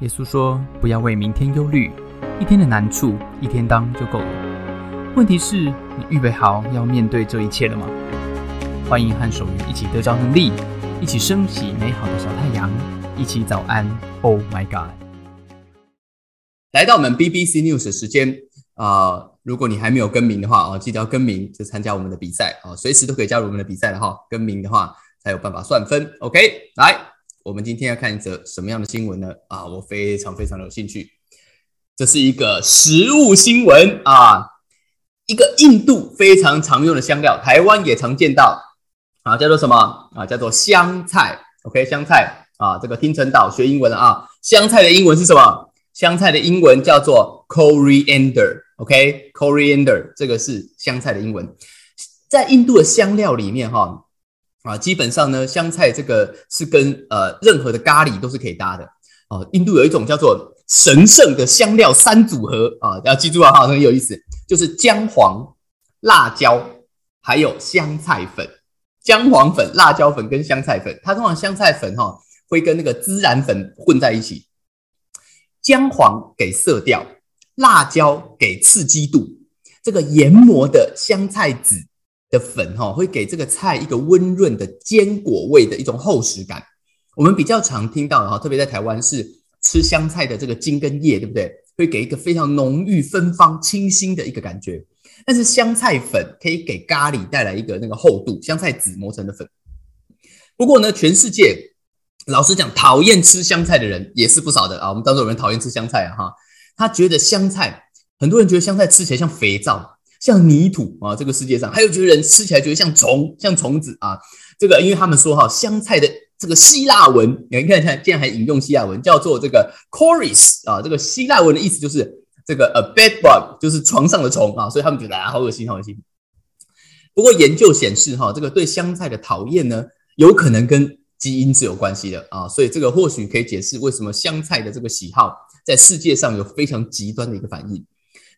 耶稣说：“不要为明天忧虑，一天的难处一天当就够了。问题是，你预备好要面对这一切了吗？”欢迎和守愚一起得着能力，一起升起美好的小太阳，一起早安。Oh my God！来到我们 BBC News 的时间啊，如果你还没有更名的话啊，记得要更名，就参加我们的比赛啊，随时都可以加入我们的比赛了哈。更名的话才有办法算分。OK，来。我们今天要看一则什么样的新闻呢？啊，我非常非常的有兴趣。这是一个食物新闻啊，一个印度非常常用的香料，台湾也常见到啊，叫做什么啊？叫做香菜。OK，香菜啊，这个听成岛学英文了啊。香菜的英文是什么？香菜的英文叫做 coriander。OK，coriander 这个是香菜的英文，在印度的香料里面哈。啊，基本上呢，香菜这个是跟呃任何的咖喱都是可以搭的哦。印度有一种叫做神圣的香料三组合啊，要记住啊，哈，很有意思，就是姜黄、辣椒还有香菜粉。姜黄粉、辣椒粉跟香菜粉，它通常香菜粉哈会跟那个孜然粉混在一起。姜黄给色调，辣椒给刺激度，这个研磨的香菜籽。的粉哈会给这个菜一个温润的坚果味的一种厚实感。我们比较常听到哈，特别在台湾是吃香菜的这个茎跟叶，对不对？会给一个非常浓郁、芬芳、清新的一个感觉。但是香菜粉可以给咖喱带来一个那个厚度，香菜籽磨成的粉。不过呢，全世界老实讲，讨厌吃香菜的人也是不少的啊。我们当中有人讨厌吃香菜啊，哈，他觉得香菜，很多人觉得香菜吃起来像肥皂。像泥土啊，这个世界上还有觉得人吃起来觉得像虫，像虫子啊。这个，因为他们说哈，香菜的这个希腊文，你看，看，竟然还引用希腊文，叫做这个 coris 啊。这个希腊文的意思就是这个 a bed bug，就是床上的虫啊。所以他们觉得啊，好恶心，好恶心。不过研究显示哈，这个对香菜的讨厌呢，有可能跟基因是有关系的啊。所以这个或许可以解释为什么香菜的这个喜好在世界上有非常极端的一个反应。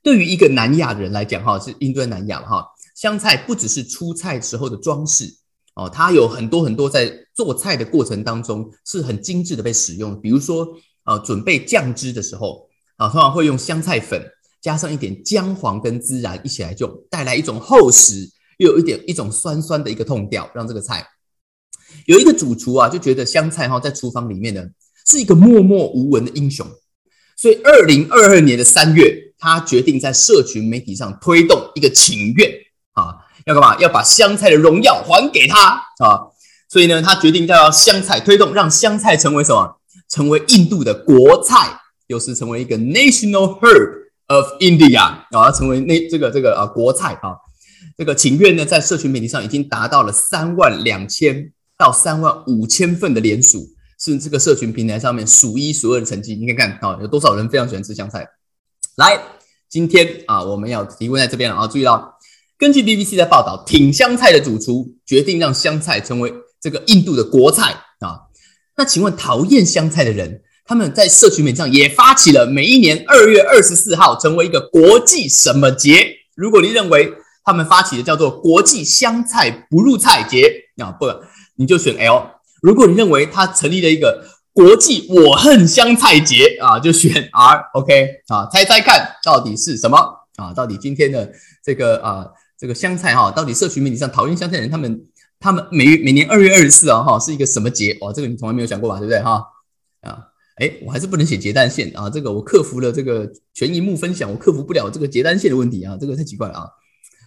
对于一个南亚人来讲，哈，是印度南亚哈，香菜不只是出菜时候的装饰哦，它有很多很多在做菜的过程当中是很精致的被使用。比如说，啊，准备酱汁的时候啊，通常会用香菜粉加上一点姜黄跟孜然一起来用，带来一种厚实又有一点一种酸酸的一个痛调，让这个菜有一个主厨啊就觉得香菜哈在厨房里面呢是一个默默无闻的英雄，所以二零二二年的三月。他决定在社群媒体上推动一个请愿啊，要干嘛？要把香菜的荣耀还给他啊！所以呢，他决定要香菜推动，让香菜成为什么？成为印度的国菜，又是成为一个 national herb of India 啊，成为那这个这个啊国菜啊。这个请愿呢，在社群媒体上已经达到了三万两千到三万五千份的连署，是这个社群平台上面数一数二的成绩。你看看啊，有多少人非常喜欢吃香菜？来，今天啊，我们要提问在这边了啊！注意到，根据 BBC 的报道，挺香菜的主厨决定让香菜成为这个印度的国菜啊。那请问，讨厌香菜的人，他们在社群媒体上也发起了每一年二月二十四号成为一个国际什么节？如果你认为他们发起的叫做国际香菜不入菜节啊，不，你就选 L。如果你认为他成立了一个。国际我恨香菜节啊，就选 R，OK 啊，猜猜看到底是什么啊？到底今天的这个啊这个香菜哈，到底社群媒体上讨厌香菜的人，他们他们每每年二月二十四啊哈是一个什么节？哇，这个你从来没有想过吧？对不对哈？啊，哎，我还是不能写结单线啊，这个我克服了这个全荧幕分享，我克服不了这个结单线的问题啊，这个太奇怪了啊。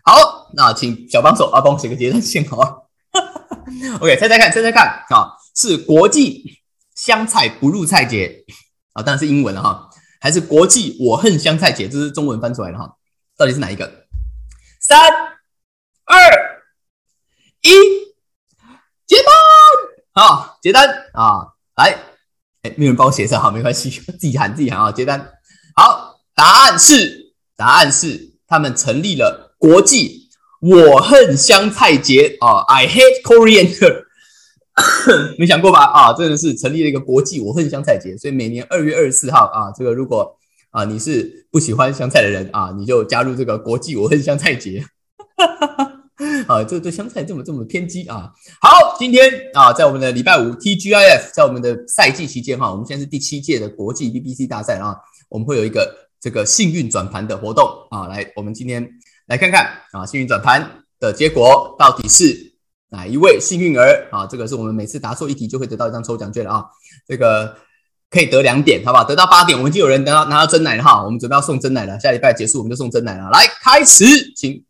好，那请小帮手啊帮我写个结单线好。OK，猜猜看，猜猜看啊，是国际。香菜不入菜节啊，当然是英文了哈，还是国际我恨香菜节，这是中文翻出来的哈，到底是哪一个？三二一，结单啊，结单啊，来，哎，没有人帮我写上好，没关系，自己喊自己喊啊，结单。好，答案是，答案是，他们成立了国际我恨香菜节啊，I hate coriander。没想过吧？啊，真的是成立了一个国际我恨香菜节，所以每年二月二十四号啊，这个如果啊你是不喜欢香菜的人啊，你就加入这个国际我恨香菜节。啊，这对香菜这么这么偏激啊！好，今天啊，在我们的礼拜五 TGIF，在我们的赛季期间哈，我们现在是第七届的国际 BBC 大赛啊，我们会有一个这个幸运转盘的活动啊，来，我们今天来看看啊，幸运转盘的结果到底是哪一位幸运儿啊？这个是我们每次答错一题就会得到一张抽奖券了啊，这个可以得两点，好不好？得到八点，我们就有人拿到拿到真奶了哈，我们准备要送真奶了，下礼拜结束我们就送真奶了，来开始，请。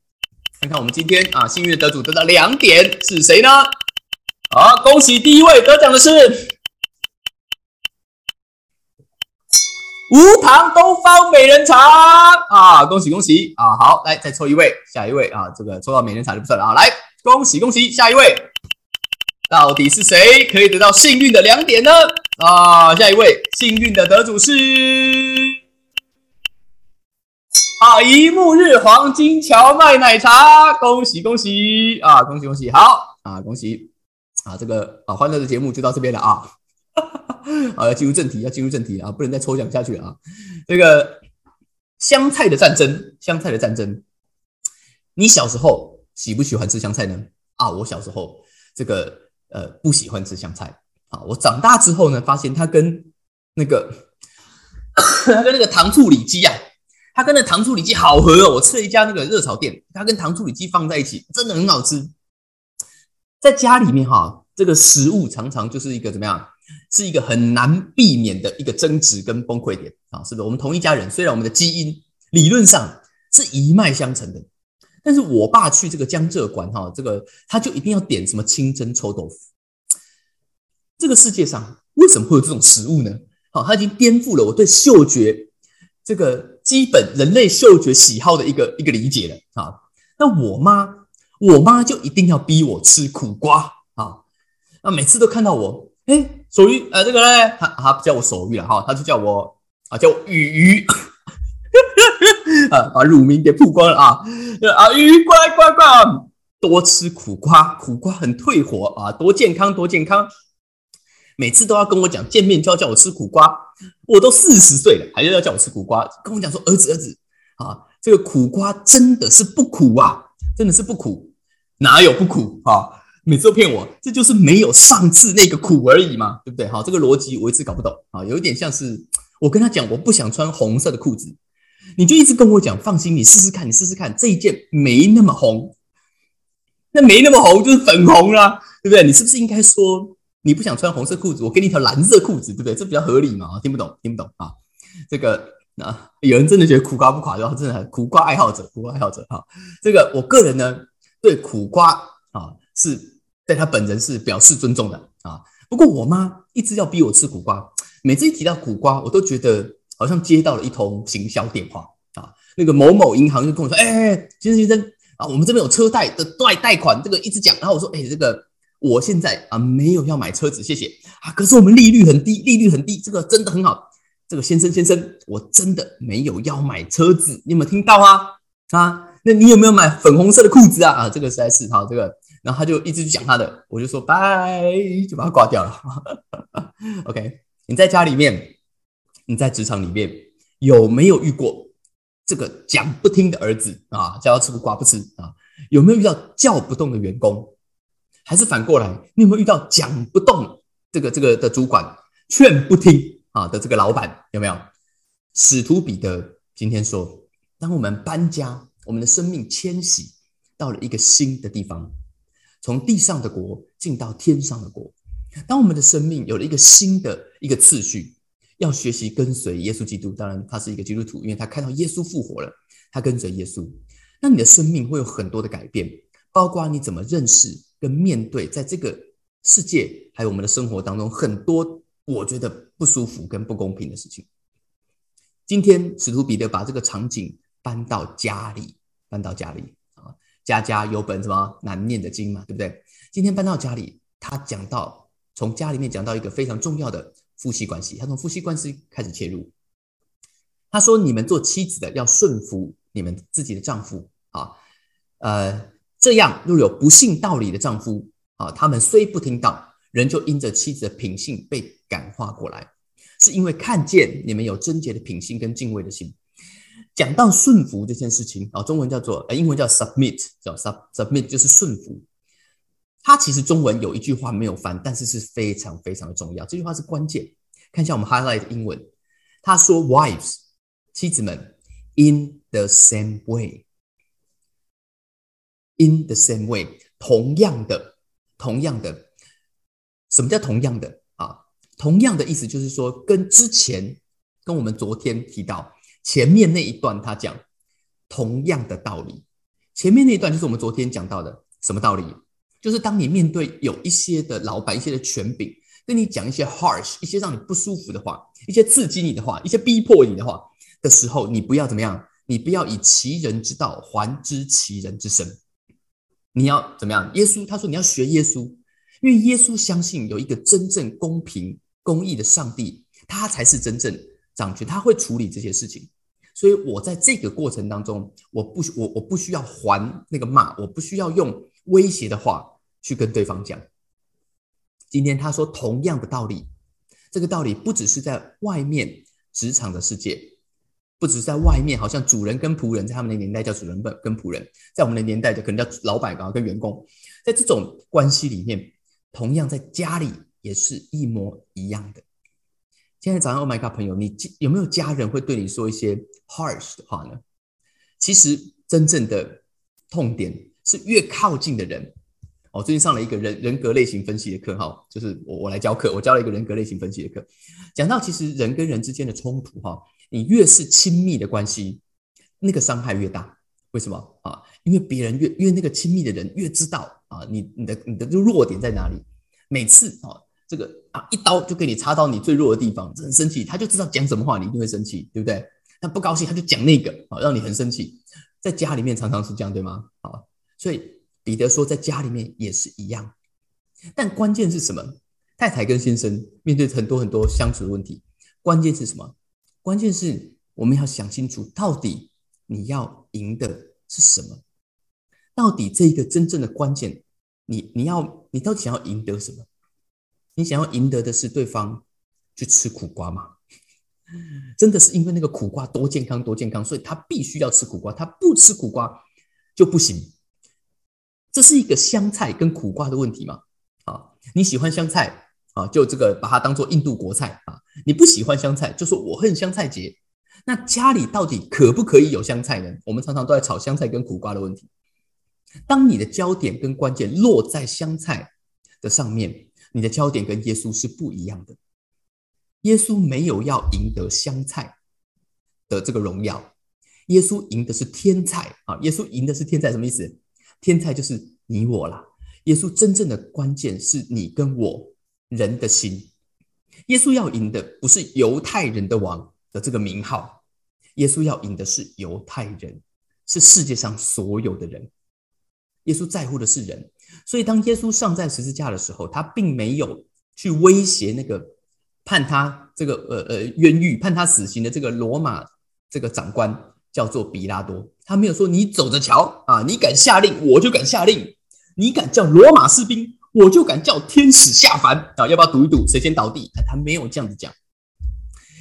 看看我们今天啊，幸运得主得到两点是谁呢？好，恭喜第一位得奖的是无糖东方美人茶啊！恭喜恭喜啊！好，来再抽一位，下一位啊，这个抽到美人茶就不算了啊！来，恭喜恭喜，下一位到底是谁可以得到幸运的两点呢？啊，下一位幸运的得主是。啊！一沐日黄金荞麦奶茶，恭喜恭喜啊！恭喜恭喜，好啊！恭喜啊！这个啊，欢乐的节目就到这边了啊！好，要进入正题，要进入正题啊！不能再抽奖下去了啊！这个香菜的战争，香菜的战争，你小时候喜不喜欢吃香菜呢？啊，我小时候这个呃不喜欢吃香菜啊！我长大之后呢，发现它跟那个它跟那个糖醋里脊啊。它跟那糖醋里脊好合哦！我吃了一家那个热炒店，它跟糖醋里脊放在一起，真的很好吃。在家里面哈，这个食物常常就是一个怎么样，是一个很难避免的一个争执跟崩溃点啊，是不是？我们同一家人，虽然我们的基因理论上是一脉相承的，但是我爸去这个江浙馆哈，这个他就一定要点什么清蒸臭豆腐。这个世界上为什么会有这种食物呢？好，它已经颠覆了我对嗅觉这个。基本人类嗅觉喜好的一个一个理解了啊，那我妈我妈就一定要逼我吃苦瓜啊，那每次都看到我，哎，手玉，呃，这个呢，他他不叫我手玉了哈，他就叫我啊叫雨鱼，啊把乳名给曝光了啊，啊鱼过来过来过来，多吃苦瓜，苦瓜很退火啊，多健康多健康。每次都要跟我讲，见面就要叫我吃苦瓜，我都四十岁了，还是要叫我吃苦瓜。跟我讲说，儿子儿子啊，这个苦瓜真的是不苦啊，真的是不苦，哪有不苦啊？每次都骗我，这就是没有上次那个苦而已嘛，对不对？好，这个逻辑我一直搞不懂啊，有一点像是我跟他讲，我不想穿红色的裤子，你就一直跟我讲，放心，你试试看，你试试看，这一件没那么红，那没那么红就是粉红啦，对不对？你是不是应该说？你不想穿红色裤子，我给你一条蓝色裤子，对不对？这比较合理嘛？听不懂，听不懂啊！这个啊，有人真的觉得苦瓜不垮的话，真的苦瓜爱好者，苦瓜爱好者啊。这个我个人呢，对苦瓜啊，是对他本人是表示尊重的啊。不过我妈一直要逼我吃苦瓜，每次一提到苦瓜，我都觉得好像接到了一通行销电话啊。那个某某银行就跟我说：“哎，先生先生啊，我们这边有车贷的贷贷款，这个一直讲。”然后我说：“哎，这个。”我现在啊没有要买车子，谢谢啊。可是我们利率很低，利率很低，这个真的很好。这个先生先生，我真的没有要买车子，你有没有听到啊？啊，那你有没有买粉红色的裤子啊？啊，这个实在是哈，这个，然后他就一直讲他的，我就说拜，就把他挂掉了。OK，你在家里面，你在职场里面有没有遇过这个讲不听的儿子啊？叫他吃不瓜不吃啊？有没有遇到叫不动的员工？还是反过来，你有没有遇到讲不动这个这个的主管，劝不听啊的这个老板？有没有？使徒彼得今天说，当我们搬家，我们的生命迁徙到了一个新的地方，从地上的国进到天上的国，当我们的生命有了一个新的一个次序，要学习跟随耶稣基督。当然，他是一个基督徒，因为他看到耶稣复活了，他跟随耶稣。那你的生命会有很多的改变，包括你怎么认识。跟面对在这个世界还有我们的生活当中很多我觉得不舒服跟不公平的事情。今天使徒彼得把这个场景搬到家里，搬到家里啊，家家有本什么难念的经嘛，对不对？今天搬到家里，他讲到从家里面讲到一个非常重要的夫妻关系，他从夫妻关系开始切入。他说：“你们做妻子的要顺服你们自己的丈夫啊，呃。”这样，若有不信道理的丈夫啊，他们虽不听道，人就因着妻子的品性被感化过来，是因为看见你们有贞洁的品性跟敬畏的心。讲到顺服这件事情啊，中文叫做，英文叫 submit，叫 sub submit 就是顺服。它其实中文有一句话没有翻，但是是非常非常的重要。这句话是关键。看一下我们 highlight 英文，他说：“Wives，妻子们，in the same way，in the same way，同样的，同样的。什么叫同样的啊？同样的意思就是说，跟之前，跟我们昨天提到前面那一段，他讲同样的道理。前面那一段就是我们昨天讲到的什么道理？”就是当你面对有一些的老板、一些的权柄，跟你讲一些 harsh、一些让你不舒服的话，一些刺激你的话，一些逼迫你的话的时候，你不要怎么样？你不要以其人之道还治其人之身。你要怎么样？耶稣他说你要学耶稣，因为耶稣相信有一个真正公平、公义的上帝，他才是真正掌权，他会处理这些事情。所以我在这个过程当中，我不我我不需要还那个骂，我不需要用威胁的话。去跟对方讲，今天他说同样的道理，这个道理不只是在外面职场的世界，不只是在外面，好像主人跟仆人，在他们的年代叫主人跟跟仆人，在我们的年代就可能叫老板啊跟员工，在这种关系里面，同样在家里也是一模一样的。今天早上，Oh my God，朋友，你有没有家人会对你说一些 harsh 的话呢？其实真正的痛点是越靠近的人。我最近上了一个人人格类型分析的课，哈，就是我我来教课，我教了一个人格类型分析的课，讲到其实人跟人之间的冲突，哈，你越是亲密的关系，那个伤害越大。为什么啊？因为别人越因为那个亲密的人越知道啊，你你的你的弱点在哪里。每次啊，这个啊一刀就给你插到你最弱的地方，很生气，他就知道讲什么话你一定会生气，对不对？他不高兴他就讲那个啊，让你很生气。在家里面常常是这样，对吗？啊，所以。彼得说，在家里面也是一样，但关键是什么？太太跟先生面对很多很多相处的问题，关键是什么？关键是我们要想清楚，到底你要赢的是什么？到底这一个真正的关键，你你要你到底想要赢得什么？你想要赢得的是对方去吃苦瓜吗？真的是因为那个苦瓜多健康多健康，所以他必须要吃苦瓜，他不吃苦瓜就不行。这是一个香菜跟苦瓜的问题吗？啊，你喜欢香菜啊，就这个把它当做印度国菜啊。你不喜欢香菜，就说我恨香菜节。那家里到底可不可以有香菜呢？我们常常都在炒香菜跟苦瓜的问题。当你的焦点跟关键落在香菜的上面，你的焦点跟耶稣是不一样的。耶稣没有要赢得香菜的这个荣耀，耶稣赢的是天菜啊！耶稣赢的是天菜，什么意思？天才就是你我啦。耶稣真正的关键是你跟我人的心。耶稣要赢的不是犹太人的王的这个名号，耶稣要赢的是犹太人，是世界上所有的人。耶稣在乎的是人，所以当耶稣上在十字架的时候，他并没有去威胁那个判他这个呃呃冤狱、判他死刑的这个罗马这个长官。叫做比拉多，他没有说你走着瞧啊，你敢下令我就敢下令，你敢叫罗马士兵我就敢叫天使下凡啊，要不要赌一赌谁先倒地？他没有这样子讲，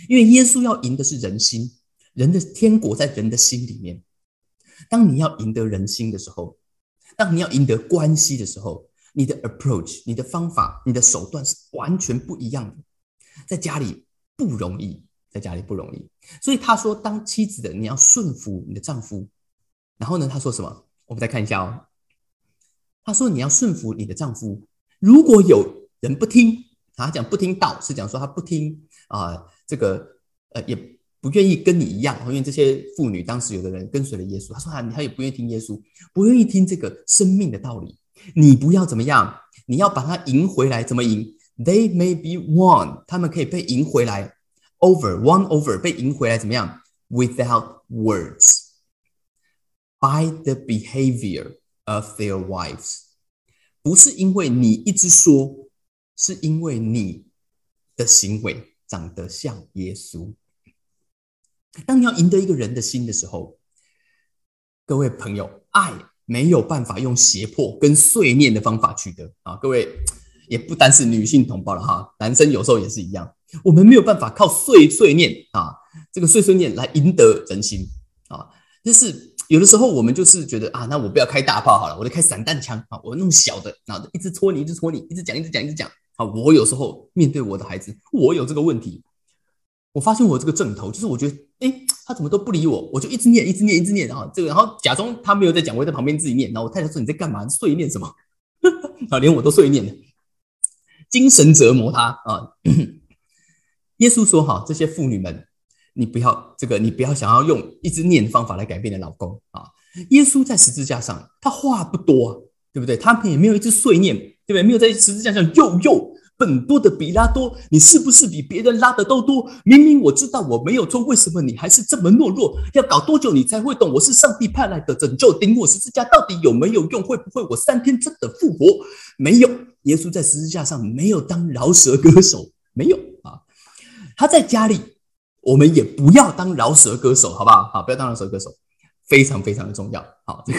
因为耶稣要赢的是人心，人的天国在人的心里面。当你要赢得人心的时候，当你要赢得关系的时候，你的 approach、你的方法、你的手段是完全不一样的，在家里不容易。在家里不容易，所以他说，当妻子的你要顺服你的丈夫。然后呢，他说什么？我们再看一下哦。他说你要顺服你的丈夫。如果有人不听，他讲不听道，是讲说他不听啊，这个呃也不愿意跟你一样。因为这些妇女当时有的人跟随了耶稣，他说他他也不愿意听耶稣，不愿意听这个生命的道理。你不要怎么样，你要把他赢回来。怎么赢？They may be won，他们可以被赢回来。Over won over 被赢回来怎么样？Without words, by the behavior of their wives，不是因为你一直说，是因为你的行为长得像耶稣。当你要赢得一个人的心的时候，各位朋友，爱没有办法用胁迫跟碎念的方法取得啊！各位也不单是女性同胞了哈，男生有时候也是一样。我们没有办法靠碎碎念啊，这个碎碎念来赢得人心啊，但是有的时候我们就是觉得啊，那我不要开大炮好了，我就开散弹枪啊，我弄小的，然后一直戳你，一直戳你，一直讲，一直讲，一直讲。啊，我有时候面对我的孩子，我有这个问题，我发现我这个正头，就是我觉得，哎，他怎么都不理我，我就一直念，一直念，一直念，然后这个，然后假装他没有在讲，我在旁边自己念。然后我太太说你在干嘛？碎念什么？啊，连我都碎念了，精神折磨他啊。耶稣说：“哈，这些妇女们，你不要这个，你不要想要用一直念方法来改变你老公啊。耶稣在十字架上，他话不多，对不对？他也没有一直碎念，对不对？没有在十字架上又又本多的比拉多，你是不是比别人拉的都多？明明我知道我没有错，为什么你还是这么懦弱？要搞多久你才会懂？我是上帝派来的拯救，钉我十字架到底有没有用？会不会我三天真的复活？没有，耶稣在十字架上没有当饶舌歌手，没有啊。”他在家里，我们也不要当饶舌歌手，好不好？好，不要当饶舌歌手，非常非常的重要。好，这个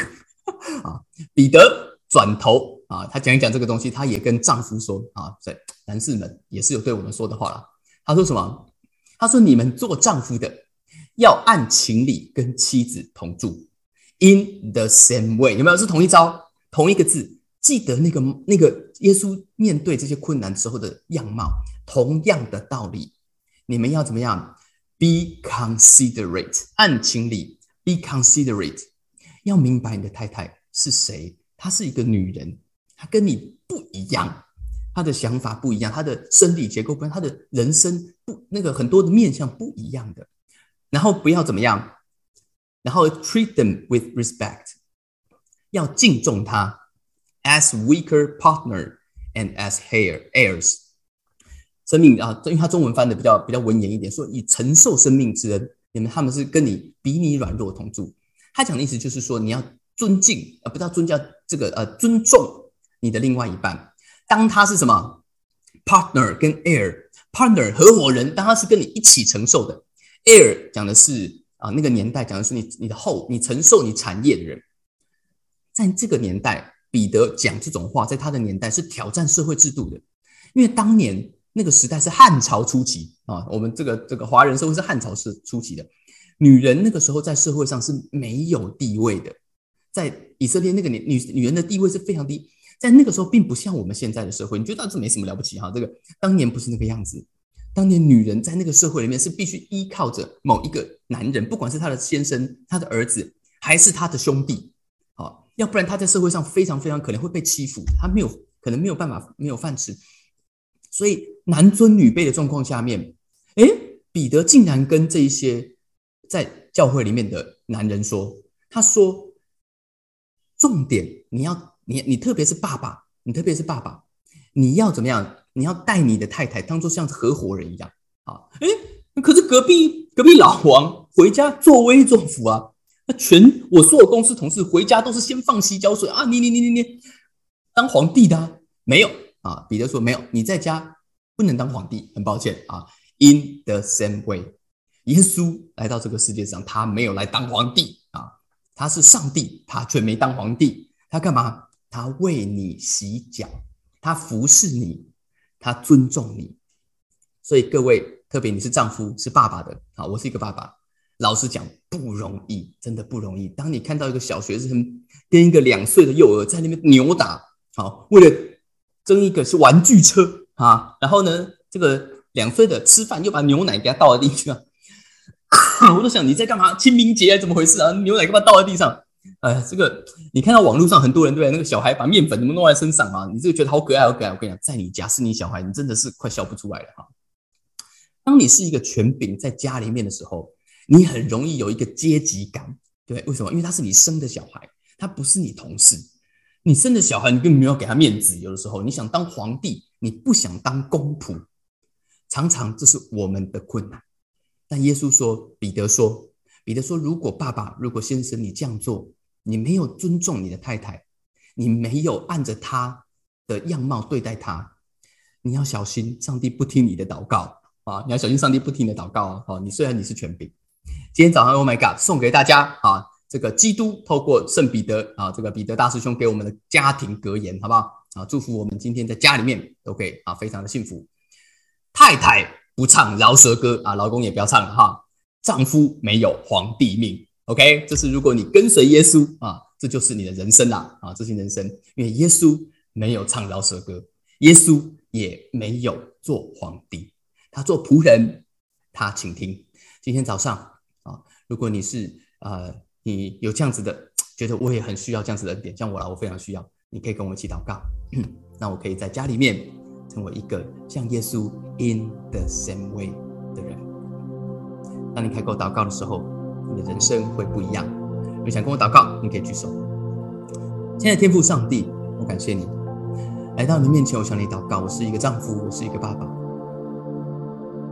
啊，彼得转头啊，他讲一讲这个东西，他也跟丈夫说啊，在男士们也是有对我们说的话了。他说什么？他说你们做丈夫的要按情理跟妻子同住，in the same way，有没有？是同一招，同一个字，记得那个那个耶稣面对这些困难时候的样貌，同样的道理。你们要怎么样 ？Be considerate，按情理。Be considerate，要明白你的太太是谁。她是一个女人，她跟你不一样，她的想法不一样，她的生理结构不一样，她的人生不那个很多的面相不一样的。然后不要怎么样，然后 treat them with respect，要敬重她，as weaker partner and as heir heirs。 生命啊，因为他中文翻的比较比较文言一点，说以承受生命之恩，你们他们是跟你比你软弱同住。他讲的意思就是说，你要尊敬呃，不叫尊叫这个呃尊重你的另外一半。当他是什么 partner 跟 heir partner 合伙人，当他是跟你一起承受的 heir 讲的是啊那个年代讲的是你你的后你承受你产业的人，在这个年代，彼得讲这种话，在他的年代是挑战社会制度的，因为当年。那个时代是汉朝初期啊，我们这个这个华人社会是汉朝是初期的，女人那个时候在社会上是没有地位的，在以色列那个年女女人的地位是非常低，在那个时候并不像我们现在的社会，你觉得这没什么了不起哈？这个当年不是那个样子，当年女人在那个社会里面是必须依靠着某一个男人，不管是她的先生、她的儿子还是她的兄弟，好，要不然她在社会上非常非常可能会被欺负，她没有可能没有办法没有饭吃。所以男尊女卑的状况下面，诶，彼得竟然跟这一些在教会里面的男人说：“他说，重点你要你你特别是爸爸，你特别是爸爸，你要怎么样？你要带你的太太当做像合伙人一样啊！诶，可是隔壁隔壁老王回家作威作福啊，那全我所有公司同事回家都是先放洗脚水啊！你你你你你当皇帝的没有？”啊，彼得说：“没有，你在家不能当皇帝，很抱歉啊。”In the same way，耶稣来到这个世界上，他没有来当皇帝啊，他是上帝，他却没当皇帝。他干嘛？他为你洗脚，他服侍你，他尊重你。所以各位，特别你是丈夫、是爸爸的啊，我是一个爸爸，老实讲不容易，真的不容易。当你看到一个小学生跟一个两岁的幼儿在那边扭打，好，为了。争一个是玩具车啊，然后呢，这个两岁的吃饭又把牛奶给他倒在地上，我都想你在干嘛？清明节怎么回事啊？牛奶干嘛倒在地上？哎，这个你看到网络上很多人对那个小孩把面粉怎么弄在身上啊？你这个觉得好可爱好可爱。我跟你讲，在你家是你小孩，你真的是快笑不出来了哈。当你是一个权柄在家里面的时候，你很容易有一个阶级感，对，为什么？因为他是你生的小孩，他不是你同事。你生的小孩，你根本没有给他面子。有的时候，你想当皇帝，你不想当公仆，常常这是我们的困难。但耶稣说，彼得说，彼得说，如果爸爸，如果先生，你这样做，你没有尊重你的太太，你没有按着他的样貌对待他，你要小心，上帝不听你的祷告啊！你要小心，上帝不听你的祷告啊！你虽然你是权柄，今天早上，Oh my God，送给大家啊！这个基督透过圣彼得啊，这个彼得大师兄给我们的家庭格言，好不好啊？祝福我们今天在家里面都可以啊，非常的幸福。太太不唱饶舌歌啊，老公也不要唱哈。丈夫没有皇帝命 OK，这是如果你跟随耶稣啊，这就是你的人生啦啊，这是人生，因为耶稣没有唱饶舌歌，耶稣也没有做皇帝，他做仆人，他倾听。今天早上啊，如果你是呃，你有这样子的，觉得我也很需要这样子的点，像我啦，我非常需要，你可以跟我一起祷告，那我可以在家里面成为一个像耶稣 in the same way 的人。当你开口祷告的时候，你的人生会不一样。你想跟我祷告，你可以举手。亲爱的天父上帝，我感谢你来到你面前，我向你祷告。我是一个丈夫，我是一个爸爸，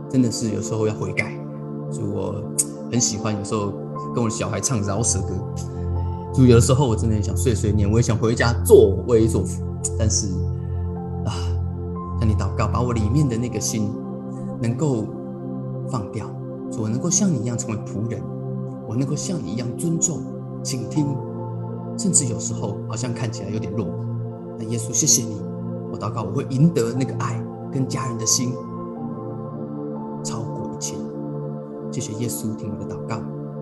真的是有时候要悔改。就我很喜欢，有时候跟我的小孩唱饶舌歌。就有的时候我真的很想碎碎念，我也想回家作威作福。但是啊，向你祷告，把我里面的那个心能够放掉。我能够像你一样成为仆人，我能够像你一样尊重、倾听，甚至有时候好像看起来有点弱。那耶稣，谢谢你，我祷告我会赢得那个爱跟家人的心，超过一切。谢谢耶稣，听我的祷告，